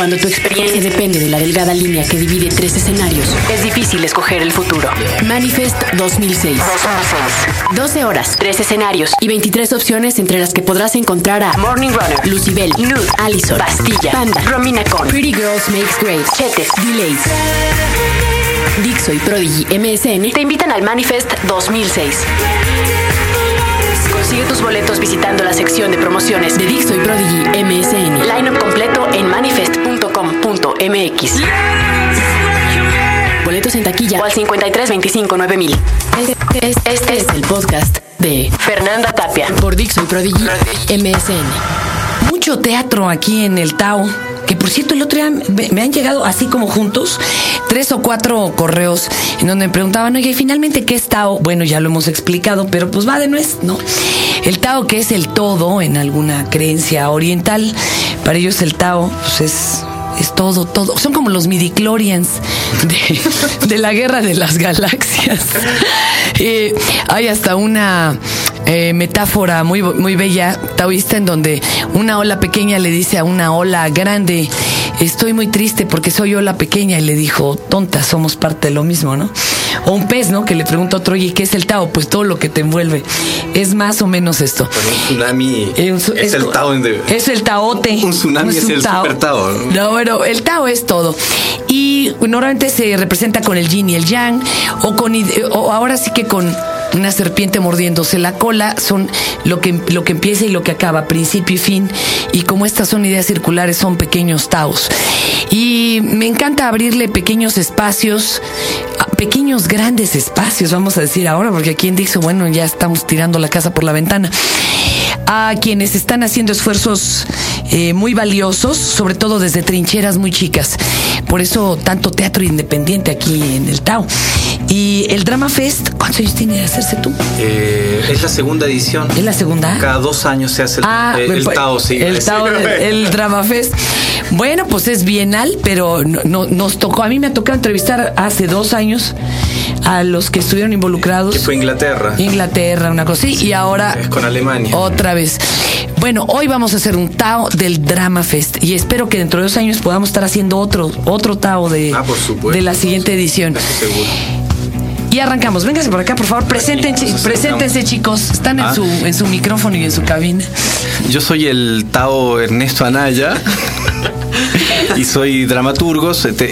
Cuando tu experiencia depende de la delgada línea que divide tres escenarios, es difícil escoger el futuro. Manifest 2006. 12 horas, 3 escenarios y 23 opciones entre las que podrás encontrar a Morning Runner, Lucibel, Nude, Allison, Bastilla, Panda, Romina Con, Pretty Girls Makes Great, Chetes, Delays. Dixo y Prodigy MSN te invitan al Manifest 2006. Consigue tus boletos visitando la sección de promociones de Dixo y Prodigy MSN. Line-up completo en manifest.com.mx. Boletos en taquilla o al 53 25 9000. Este, este es el podcast de Fernanda Tapia por Dixo y Prodigy MSN. Mucho teatro aquí en el Tao. Que por cierto, el otro día me han llegado así como juntos tres o cuatro correos en donde me preguntaban, oye, finalmente, ¿qué es Tao? Bueno, ya lo hemos explicado, pero pues va de nuez, ¿no? El Tao, que es el todo en alguna creencia oriental, para ellos el Tao pues es es todo, todo. Son como los midichlorians de, de la guerra de las galaxias. Eh, hay hasta una eh, metáfora muy, muy bella taoísta en donde una ola pequeña le dice a una ola grande, estoy muy triste porque soy ola pequeña y le dijo, tonta, somos parte de lo mismo, ¿no? O un pez, ¿no? Que le pregunta a otro, oye, ¿qué es el Tao? Pues todo lo que te envuelve. Es más o menos esto. Un tsunami Eh, un su- es, el Tao de- Es el taote. Un tsunami es el super Tao, ¿no? No, bueno, el Tao es todo. Y normalmente se representa con el yin y el yang, o con o ahora sí que con una serpiente mordiéndose la cola, son lo que, lo que empieza y lo que acaba, principio y fin. Y como estas son ideas circulares, son pequeños taos. Y me encanta abrirle pequeños espacios, pequeños grandes espacios, vamos a decir ahora, porque aquí en Dixo, bueno, ya estamos tirando la casa por la ventana a quienes están haciendo esfuerzos eh, muy valiosos, sobre todo desde trincheras muy chicas. Por eso tanto teatro independiente aquí en el Tao. Y el Drama Fest, ¿cuántos años tiene de hacerse tú? Eh, es la segunda edición. ¿Es la segunda? Cada dos años se hace el, Ah, eh, el pues, Tao, sí. El Tao, el, el Drama Fest. Bueno, pues es bienal, pero no, no- nos tocó, a mí me ha tocado entrevistar hace dos años a los que estuvieron involucrados. Que fue Inglaterra. Inglaterra, una cosa así, y ahora Es con Alemania. otra vez. Bueno, hoy vamos a hacer un Tao del Drama Fest y espero que dentro de dos años podamos estar haciendo otro, otro Tao de, Ah, por supuesto. de la siguiente edición. Seguro. Y arrancamos. Vénganse por acá, por favor. Preséntense, preséntense chicos. Están en, Ah. su, en su micrófono y en su cabina. Yo soy el Tao Ernesto Anaya. Y soy dramaturgo se- te-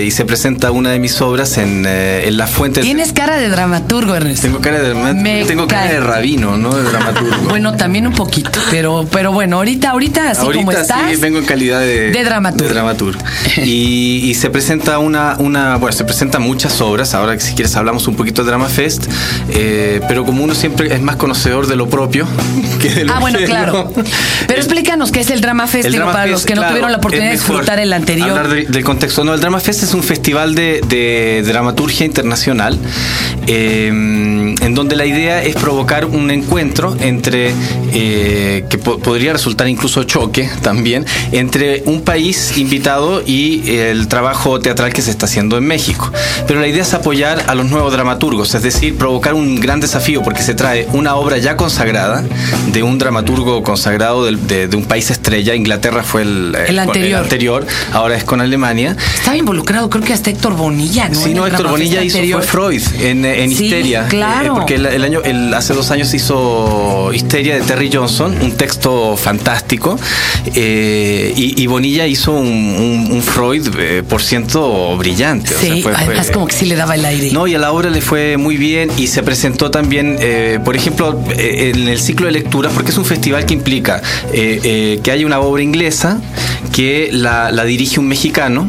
eh, y se presenta una de mis obras en, eh, en La Fuente. Tienes cara de dramaturgo, Ernesto. Tengo cara de, Me tengo cara de rabino, ¿no? De dramaturgo. Bueno, también un poquito, pero, pero bueno, ahorita, ahorita, así como estás. sí vengo en calidad de, de dramaturgo. de dramaturgo. Y, y se presenta una, una, bueno, se presentan muchas obras. Ahora que si quieres hablamos un poquito de Drama Fest, eh, pero como uno siempre es más conocedor de lo propio que de lo Ah, bueno, claro. Pero explícanos qué es el Drama Fest, el Drama para Fest, los que no claro, tuvieron la oportunidad de disfrutar el anterior. Hablar de- del contexto. No, el Drama Fest es un festival de, de dramaturgia internacional eh, en donde la idea es provocar un encuentro entre, eh, que po- podría resultar incluso choque también, entre un país invitado y el trabajo teatral que se está haciendo en México. Pero la idea es apoyar a los nuevos dramaturgos, es decir, provocar un gran desafío porque se trae una obra ya consagrada de un dramaturgo consagrado de, de un país estrella. Inglaterra fue el, eh, El anterior. anterior, ahora es con Alemania. Estaba involucrado, creo que hasta Héctor Bonilla, ¿no? Sí, no, Héctor Bonilla hizo fue Freud en, en Sí, Histeria. claro. Eh, porque el, el año, el- hace dos años hizo Histeria de Terry Johnson, un texto fantástico. eh, y, y Bonilla hizo un, un- un Freud eh, por ciento brillante. o sea, Sí, fue- fue- además como que sí le daba el aire. no, y a la obra le fue muy bien y se presentó también, eh, por ejemplo, eh, en el ciclo de lecturas, porque es un festival que implica eh, eh, que haya una obra inglesa que la, la dirige un mexicano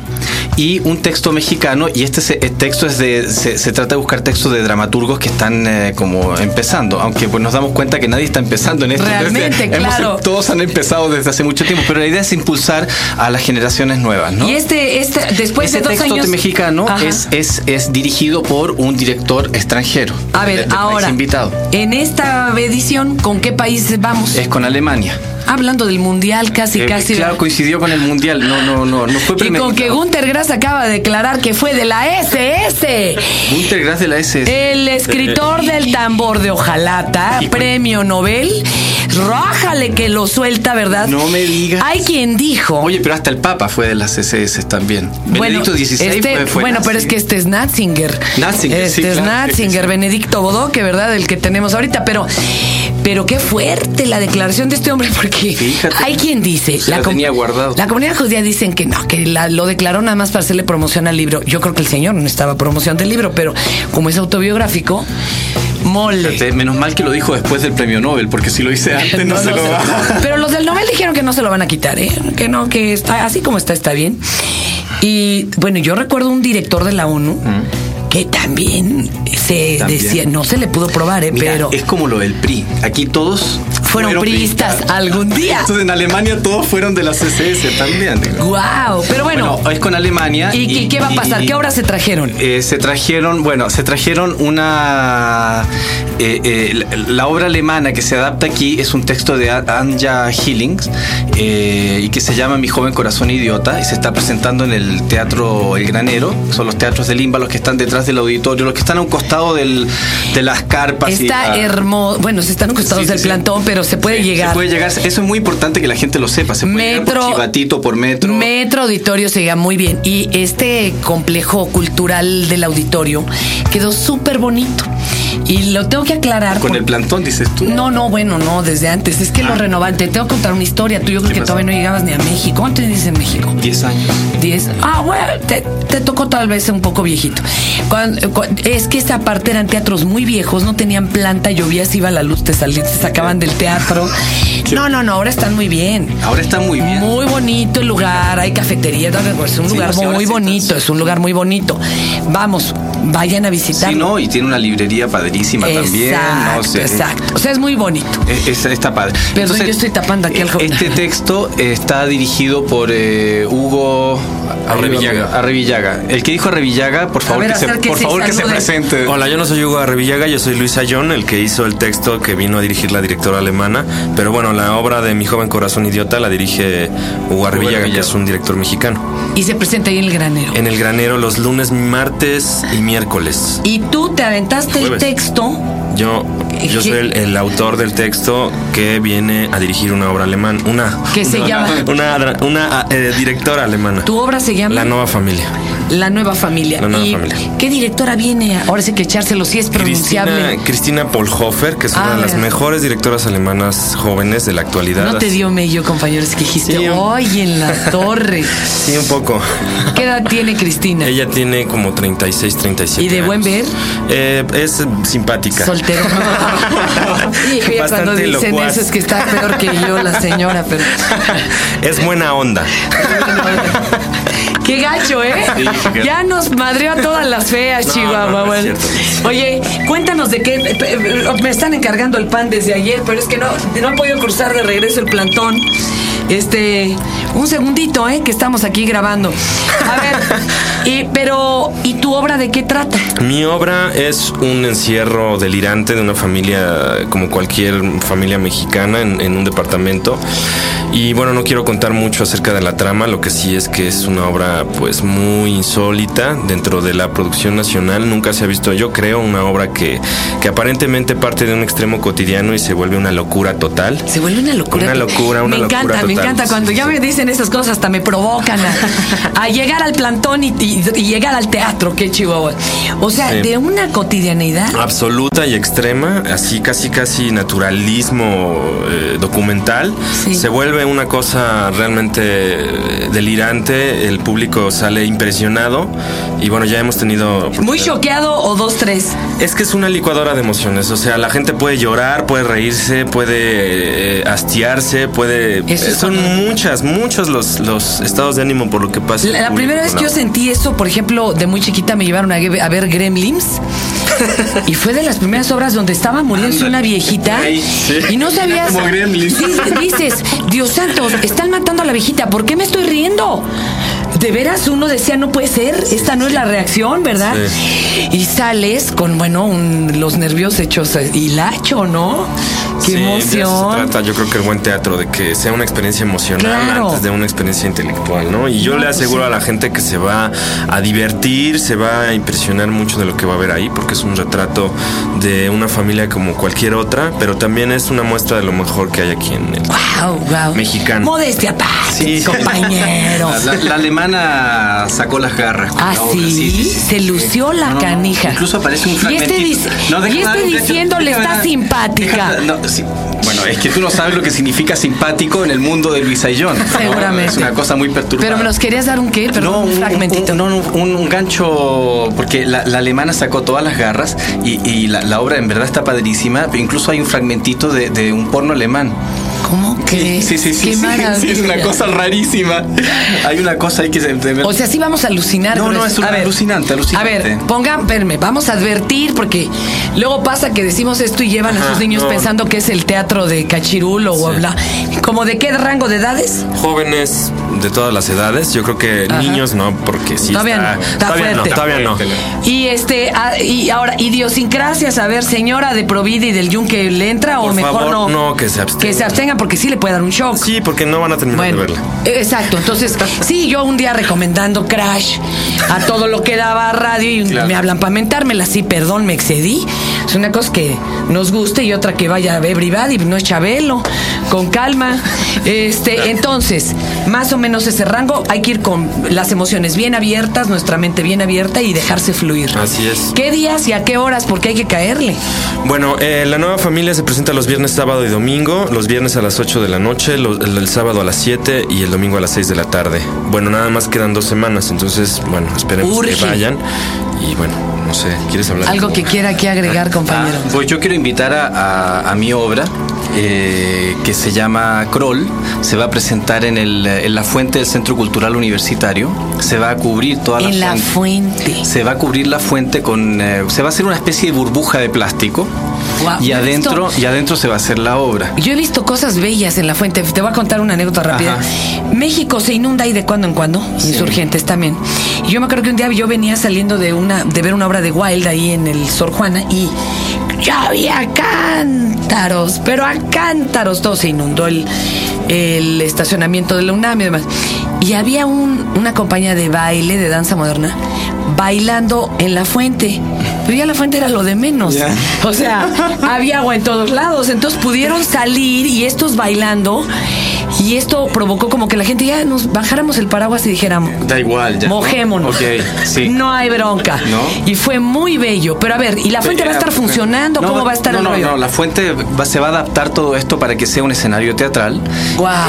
y un texto mexicano y este se- el texto es de se, se trata de buscar textos de dramaturgos que están eh, como empezando aunque pues nos damos cuenta que nadie está empezando en esto Realmente, Desde- hemos- todos han empezado desde hace mucho tiempo pero la idea es impulsar a las generaciones nuevas ¿no? Y este, este, después Ese de dos texto años. mexicano es, es, es dirigido por un director extranjero. A ver, ahora. invitado. En esta edición, ¿con qué país vamos? Es con Alemania. Hablando del mundial, casi, Eh, casi. claro, coincidió con el mundial. No, no, no, no fue y con que. Gunter Grass acaba de declarar que fue de la SS. Gunter Grass de la SS. El escritor del tambor de Hojalata, Y- premio Nobel, Rájale que lo suelta, ¿verdad? No me digas. Hay quien dijo. Oye, pero hasta el Papa fue de las CSS también. Benedicto XVI este, fue, fue Bueno, pero es que este es Natzinger. Natzinger, Este sí, es claro. Natzinger, Benedicto Bodoque, ¿verdad? El que tenemos ahorita. Pero, pero qué fuerte la declaración de este hombre, porque Fíjate. hay quien dice. Se la com- tenía guardado. La comunidad judía dicen que no, que la- lo declaró nada más para hacerle promoción al libro. Yo creo que el señor no estaba promoción del libro, pero como es autobiográfico, mole. Fíjate, Menos mal que lo dijo después del premio Nobel, porque si lo hice antes no, No, se no lo va. Pero los del Nobel dijeron que no se lo van a quitar, ¿eh? Que no, que está así como está, está bien. Y bueno, yo recuerdo un director de la ONU que también se También. decía, no se le pudo probar, ¿eh? Mira, pero es como lo del PRI. Aquí todos fueron priistas algún día. Entonces en Alemania todos fueron de la CSS también. digo. Wow, pero bueno. Bueno, es con Alemania. ¿Y, y qué va a pasar? y- ¿Qué obras se trajeron? Eh, se trajeron, bueno, se trajeron una... eh, eh, la, la obra alemana que se adapta aquí es un texto de A- Anja Hillings eh, y que se llama Mi joven corazón idiota y se está presentando en el Teatro El Granero, que son los teatros de Limba, los que están detrás del auditorio, los que están a un costado del, de las carpas. y Está la- hermoso. Bueno, se están costados Sí, del sí. plantón, pero se puede Sí, llegar. Se puede llegar. Eso es muy importante que la gente lo sepa. Se puede llegar Metro, por chivatito, por metro. Metro Auditorio se llega muy bien. Y este complejo cultural del auditorio quedó súper bonito. Y lo tengo que aclarar. Con por- el plantón, dices tú. No, no, bueno, no, desde antes. Es que lo Ah. renovante. Tengo que contar una historia. Tú yo creo ¿Qué que todavía no llegabas ni a México. ¿Cuánto tienes en México? 10 años. 10. Ah, bueno, te, te tocó tal vez un poco viejito. Cuando- es que esa parte eran teatros muy viejos, no tenían planta, llovía, se iba la luz, te salían, te sacaban del teatro. No, no, no, ahora están muy bien. Ahora está muy bien. Muy bonito el lugar, hay cafetería, es un Sí, lugar sí, muy bonito, es un lugar muy bonito. Vamos, vayan a visitarlo. Sí, no, y tiene una librería padrísima también. Exacto, No sé. exacto. O sea, es muy bonito. Es- es- está padre. Perdón, yo estoy tapando aquí al joven. Este texto está dirigido por eh, Hugo Arrevillaga. Arrevillaga. El que dijo Arrevillaga, por favor, ver, que, se, por favor que se presente. Hola, yo no soy Hugo Arrevillaga, yo soy Luis Ayón, el que hizo el texto que vino a dirigir la directora alemana. Pero bueno, la obra de Mi joven corazón idiota la dirige Hugo Arrevillaga, que Arrevillaga. es un director mexicano. Y se presenta ahí en el granero. En el granero los lunes, martes y miércoles. Y tú te aventaste el texto. Yo, yo ¿Qué? soy el, el autor del texto que viene a dirigir una obra alemana. Una. Que se llama- Una, una eh, directora alemana. Tu obra se llama La nueva familia. La Nueva Familia. La Nueva ¿Y Familia. qué directora viene? Ahora sí que echárselo, si es pronunciable. Cristina, Cristina Polhofer, que es Ah, una de las mira. mejores directoras alemanas jóvenes de la actualidad. No te dio mello, compañeros, que dijiste, Sí, ¡ay, en la torre! Sí, un poco. ¿Qué edad tiene Cristina? Ella tiene como 36, 37. ¿Y de buen ver? Eh, es simpática. Soltero. cuando dicen locuaz. eso es que está peor que yo, la señora, pero. es buena onda. Qué gacho, ¿eh? Sí, ya nos madreó a todas las feas, No, Chihuahua. no, no es bueno. cierto. Oye, cuéntanos de qué. Me están encargando el pan desde ayer, pero es que no, no he podido cruzar de regreso el plantón. Este, un segundito, ¿eh? Que estamos aquí grabando. A ver, y, pero, ¿y tu obra de qué trata? Mi obra es un encierro delirante de una familia como cualquier familia mexicana en, en un departamento. Y bueno, no quiero contar mucho acerca de la trama, lo que sí es que es una obra pues muy insólita dentro de la producción nacional. Nunca se ha visto, yo creo, una obra que, que aparentemente parte de un extremo cotidiano y se vuelve una locura total. Se vuelve una locura. Una locura, una Me locura encanta, me total. encanta. Cuando ya me dicen esas cosas, hasta me provocan a, a llegar al plantón y, y- y llegar al teatro. Qué chihuahua. O sea, Sí. de una cotidianidad. absoluta y extrema, así casi casi naturalismo eh, documental, Sí. se vuelve una cosa realmente eh, delirante, el público sale impresionado y bueno, ya hemos tenido... Muy choqueado o dos, tres. Es que es una licuadora de emociones, o sea, la gente puede llorar, puede reírse, puede eh, hastiarse, puede... Eso son cuando- muchas, muchos los, los estados de ánimo por lo que pasa. La, la primera vez que yo sentí eso, por ejemplo, de muy chiquita me llevaron a, a ver Gremlins. y fue de las primeras obras donde estaba muriendo una viejita sí. y no sabías. Como Gremlins. Dices, Dios santo, están matando a la viejita, ¿por qué me estoy riendo? De veras uno decía, no puede ser, esta no es la reacción, ¿verdad? Y sales con, bueno, un- los nervios hechos eh, hilacho, ¿no? Qué Sí, de eso emoción. se trata, yo creo que el buen teatro, de que sea una experiencia emocional Claro. antes de una experiencia intelectual, ¿no? Y yo le aseguro a la gente que se va a divertir, se va a impresionar mucho de lo que va a ver ahí, porque es un retrato de una familia como cualquier otra, pero también es una muestra de lo mejor que hay aquí en el Wow, wow. Mexicano. Modestia aparte, Sí. compañero. La, la- la alemana sacó las garras. Ah, sí, se lució la No, no, no. canija. Incluso aparece un Y fragmentito. este, No, y este diciéndole déjame está simpática. no, sí. Bueno, es que tú no sabes lo que significa simpático en el mundo de John. ¿no? Seguramente. Es una cosa muy perturbadora. Pero me los querías dar un qué, perdón, no, un, fragmentito. Un, no, no, un, un gancho, porque la, la alemana sacó todas las garras y, y la, la obra en verdad está padrísima. Incluso hay un fragmentito de, de un porno alemán. ¿Cómo crees? Sí, sí, sí. Qué sí, maravilla. sí, es una cosa rarísima. Hay una cosa ahí que se. O sea, sí vamos a alucinar. No, no, es un A ver, alucinante, alucinante. A ver, pongan, verme, vamos a advertir porque luego pasa que decimos esto y llevan a sus niños no. pensando que es el teatro de Cachirulo o bla. ¿Como de qué rango de edades? jóvenes de todas las edades, yo creo que Ajá. niños no, porque sí Todavía está, no, está todavía no, fuerte. todavía no. Y este, ah, y ahora, idiosincrasias, a ver, señora de Provida y del Yunque, ¿le entra o mejor favor, no? no, que se abstenga. Que se abstenga porque sí le puede dar un shock. Sí, porque no van a terminar Bueno, de verla. exacto. Entonces, sí, yo un día recomendando Crash a todo lo que daba radio y Claro. me hablan para mentármela. Sí, perdón, me excedí. Es una cosa que nos guste y otra que vaya a everybody, no es Chabelo. Con calma. Este, entonces, más o menos ese rango, hay que ir con las emociones bien abiertas, nuestra mente bien abierta y dejarse fluir. Así es. ¿Qué días y a qué horas? Porque hay que caerle. Bueno, eh, la nueva familia se presenta los viernes, sábado y domingo. Los viernes a las 8 de la noche, los- el, el sábado a las 7 y el domingo a las 6 de la tarde. Bueno, nada más quedan dos semanas, entonces, bueno, esperemos Urge. que vayan. Y bueno, no sé, ¿quieres hablar? Algo que quiera aquí agregar, compañero. Ah, pues yo quiero invitar a, a- a mi obra eh, que se llama Kroll. Se va a presentar en, el, en la fuente del Centro Cultural Universitario. Se va a cubrir toda la en la fuente. Se va a cubrir la fuente con. eh, se va a hacer una especie de burbuja de plástico. Guau, y adentro, visto- y adentro se va a hacer la obra. Yo he visto cosas bellas en la fuente. Te voy a contar una anécdota rápida. Ajá. México se inunda ahí de cuando en cuando, insurgentes también. Y yo me acuerdo que un día yo venía saliendo de una de ver una obra de Wild ahí en el Sor Juana y ya había cántaros, pero a cántaros todo se inundó el, el estacionamiento de la UNAM y demás. Y había un- una compañía de baile, de danza moderna, bailando en la fuente. Pero ya la fuente era lo de menos. O sea, había agua en todos lados. Entonces pudieron salir y estos bailando. Y esto provocó como que la gente ya nos bajáramos el paraguas y dijéramos. Da igual, ya. ¿no? Mojémonos. Sí. No hay bronca. ¿No? Y fue muy bello. Pero a ver, ¿y la fuente va a estar funcionando? No, ¿Cómo va a estar no, el no, rollo? No, la fuente va- se va a adaptar todo esto para que sea un escenario teatral.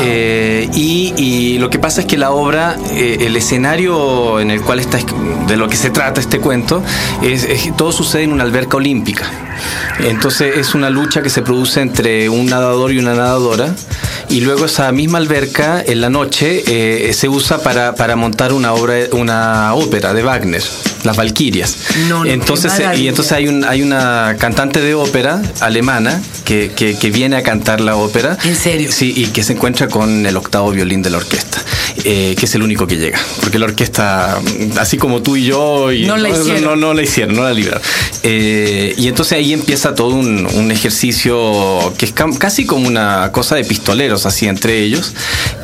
Eh, y, y lo que pasa es que la obra, eh, el escenario en el cual está, de lo que se trata este cuento, es, es- todo sucede en una alberca olímpica. Entonces es una lucha que se produce entre un nadador y una nadadora. Y luego esa misma alberca en la noche eh, se usa para, para montar una obra, una ópera de Wagner, Las Valquirias. No, entonces, eh, y entonces hay, un, hay una cantante de ópera alemana que, que- que viene a cantar la ópera. ¿En serio? Sí, y que se encuentra con el octavo violín de la orquesta, eh, que es el único que llega. Porque la orquesta, así como tú y yo, y No la hicieron. No, no la hicieron, no la libraron. Eh, y entonces ahí empieza todo un, un ejercicio que es casi como una cosa de pistoleros, así entre ellos.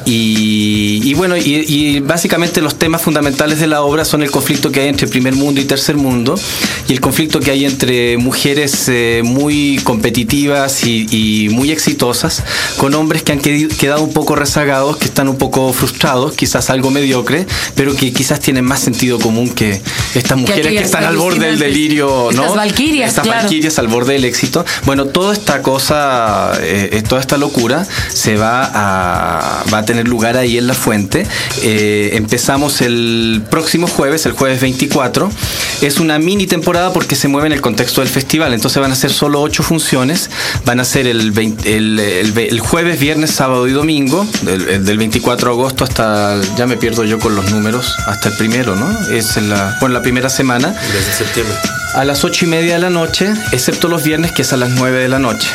Y, y bueno, y, y básicamente los temas fundamentales de la obra son el conflicto que hay entre primer mundo y tercer mundo, y el conflicto que hay entre mujeres eh, muy competitivas y, y muy exitosas, con hombres que han quedado un poco rezagados, que están un poco frustrados, quizás algo mediocre, pero que quizás tienen más sentido común que estas mujeres que, están al borde del delirio, ¿no? Estas valquirias, Estas claro. valquirias al borde del éxito. Bueno, toda esta cosa, eh, eh, toda esta locura se va a, va a tener lugar ahí en la fuente. Eh, empezamos el próximo jueves, el jueves 24. Es una mini temporada porque se mueve en el contexto del festival. Entonces van a ser solo ocho funciones. Van a ser el, 20 el, el ve- el jueves, viernes, sábado y domingo. Del, el del 24 de agosto hasta, ya me pierdo yo con los números, hasta el primero, ¿no? Es en la, bueno, la primera semana. Desde septiembre. a las ocho y media de la noche, excepto los viernes que es a las 9 de la noche.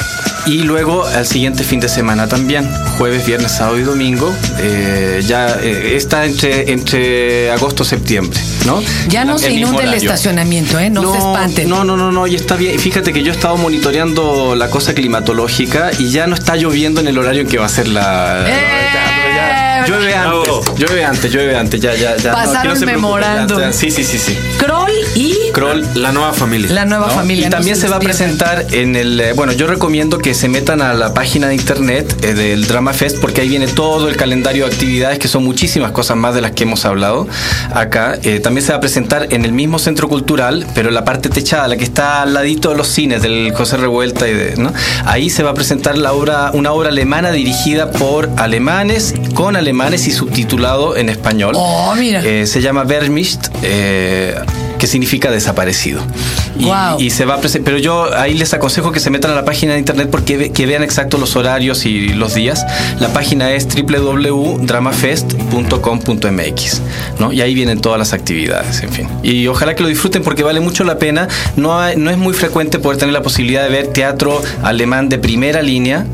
Y luego al siguiente fin de semana también, jueves, viernes, sábado y domingo, eh, ya eh, está entre, entre agosto y septiembre, ¿no? Ya no El se inunda el estacionamiento, ¿eh? No, se espanten. No, no, no, no, y está bien. Fíjate que yo he estado monitoreando la cosa climatológica y ya no está lloviendo en el horario en que va a ser la. la- ¡Eh! Llueve antes, llueve antes, llueve antes, ya, ya, ya. Pasaron no memorando. ya. Sí, sí, sí, sí. Kroll y Kroll, La nueva familia. la nueva ¿no? familia. Y no también se va a presentar en el. eh, Bueno, yo recomiendo que se metan a la página de internet eh, del Drama Fest porque ahí viene todo el calendario de actividades, que son muchísimas cosas más de las que hemos hablado acá. Eh, también se va a presentar en el mismo centro cultural, pero en la parte techada, la que está al ladito de los cines del José Revuelta y de. ¿no? Ahí se va a presentar la obra, una obra alemana dirigida por alemanes, con alemanes y subtitulado en español. Oh, mira. Eh, se llama Vermischt, eh, que significa desaparecido. Y, Wow. y se va a pero yo ahí les aconsejo que se metan a la página de internet porque ve- que vean exacto los horarios y los días. La página es www.dramafest.com.mx, ¿no? Y ahí vienen todas las actividades, en fin. Y ojalá que lo disfruten porque vale mucho la pena. No, hay- no es muy frecuente poder tener la posibilidad de ver teatro alemán de primera línea.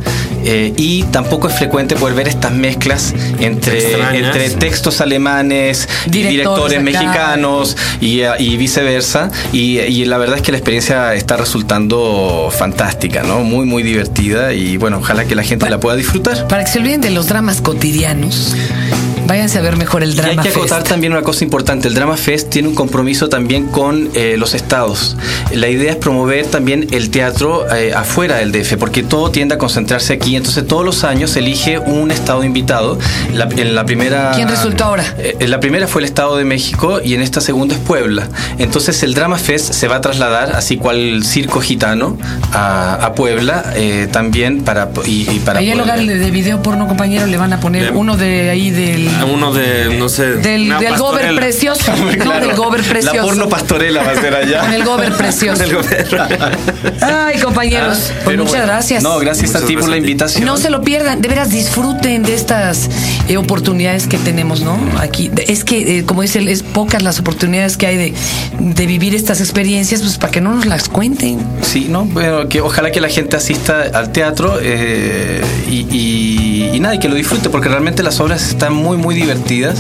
Eh, y tampoco es frecuente poder ver estas mezclas entre, entre textos alemanes, Directores mexicanos y, y viceversa. Y, y la verdad es que la experiencia está resultando fantástica, ¿no? Muy, muy divertida y bueno, ojalá que la gente la pueda disfrutar. Para que se olviden de los dramas cotidianos, váyanse a ver mejor el Y hay drama que acotar Fest. también una cosa importante, el Drama Fest tiene un compromiso también con eh, los estados. La idea es promover también el teatro eh, afuera del DF, porque todo tiende a concentrarse aquí, entonces todos los años se elige un estado invitado. La- en la primera ¿Quién resultó ahora? Eh, en la primera fue el Estado de México y en esta segunda es Puebla. Entonces el Drama Fest se va a trasladar, así cual circo gitano, a, a Puebla eh, también para y, y para Ahí poder- lugar de video porno, compañero, le van a poner Bien. uno de ahí del... A Uno de, no sé. Del, del gober precioso. No, del gober precioso. La porno pastorela va a ser allá. Con el gober precioso. Ay, compañeros, pues Ah, Pero muchas bueno. gracias. No, gracias a Muchas ti por la a invitación. No se lo pierdan, de veras disfruten de estas eh, oportunidades que tenemos, ¿no? Aquí es que, eh, como dice él, es pocas las oportunidades que hay de, de vivir estas experiencias, pues para que no nos las cuenten. Sí, no, bueno, que ojalá que la gente asista al teatro eh, y, y- y nada, y que lo disfrute, porque realmente las obras están muy, muy divertidas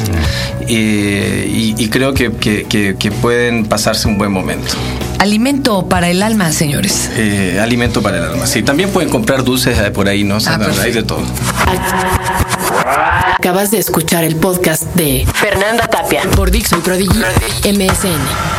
eh, y, y creo que, que- que- que pueden pasarse un buen momento. Alimento para el alma, señores. Eh, alimento para el alma. Sí, también pueden comprar dulces eh, por ahí, ¿no? O sea, Ah, hay de todo. Acabas de escuchar el podcast de Fernanda Tapia por Dixon Prodigy MSN.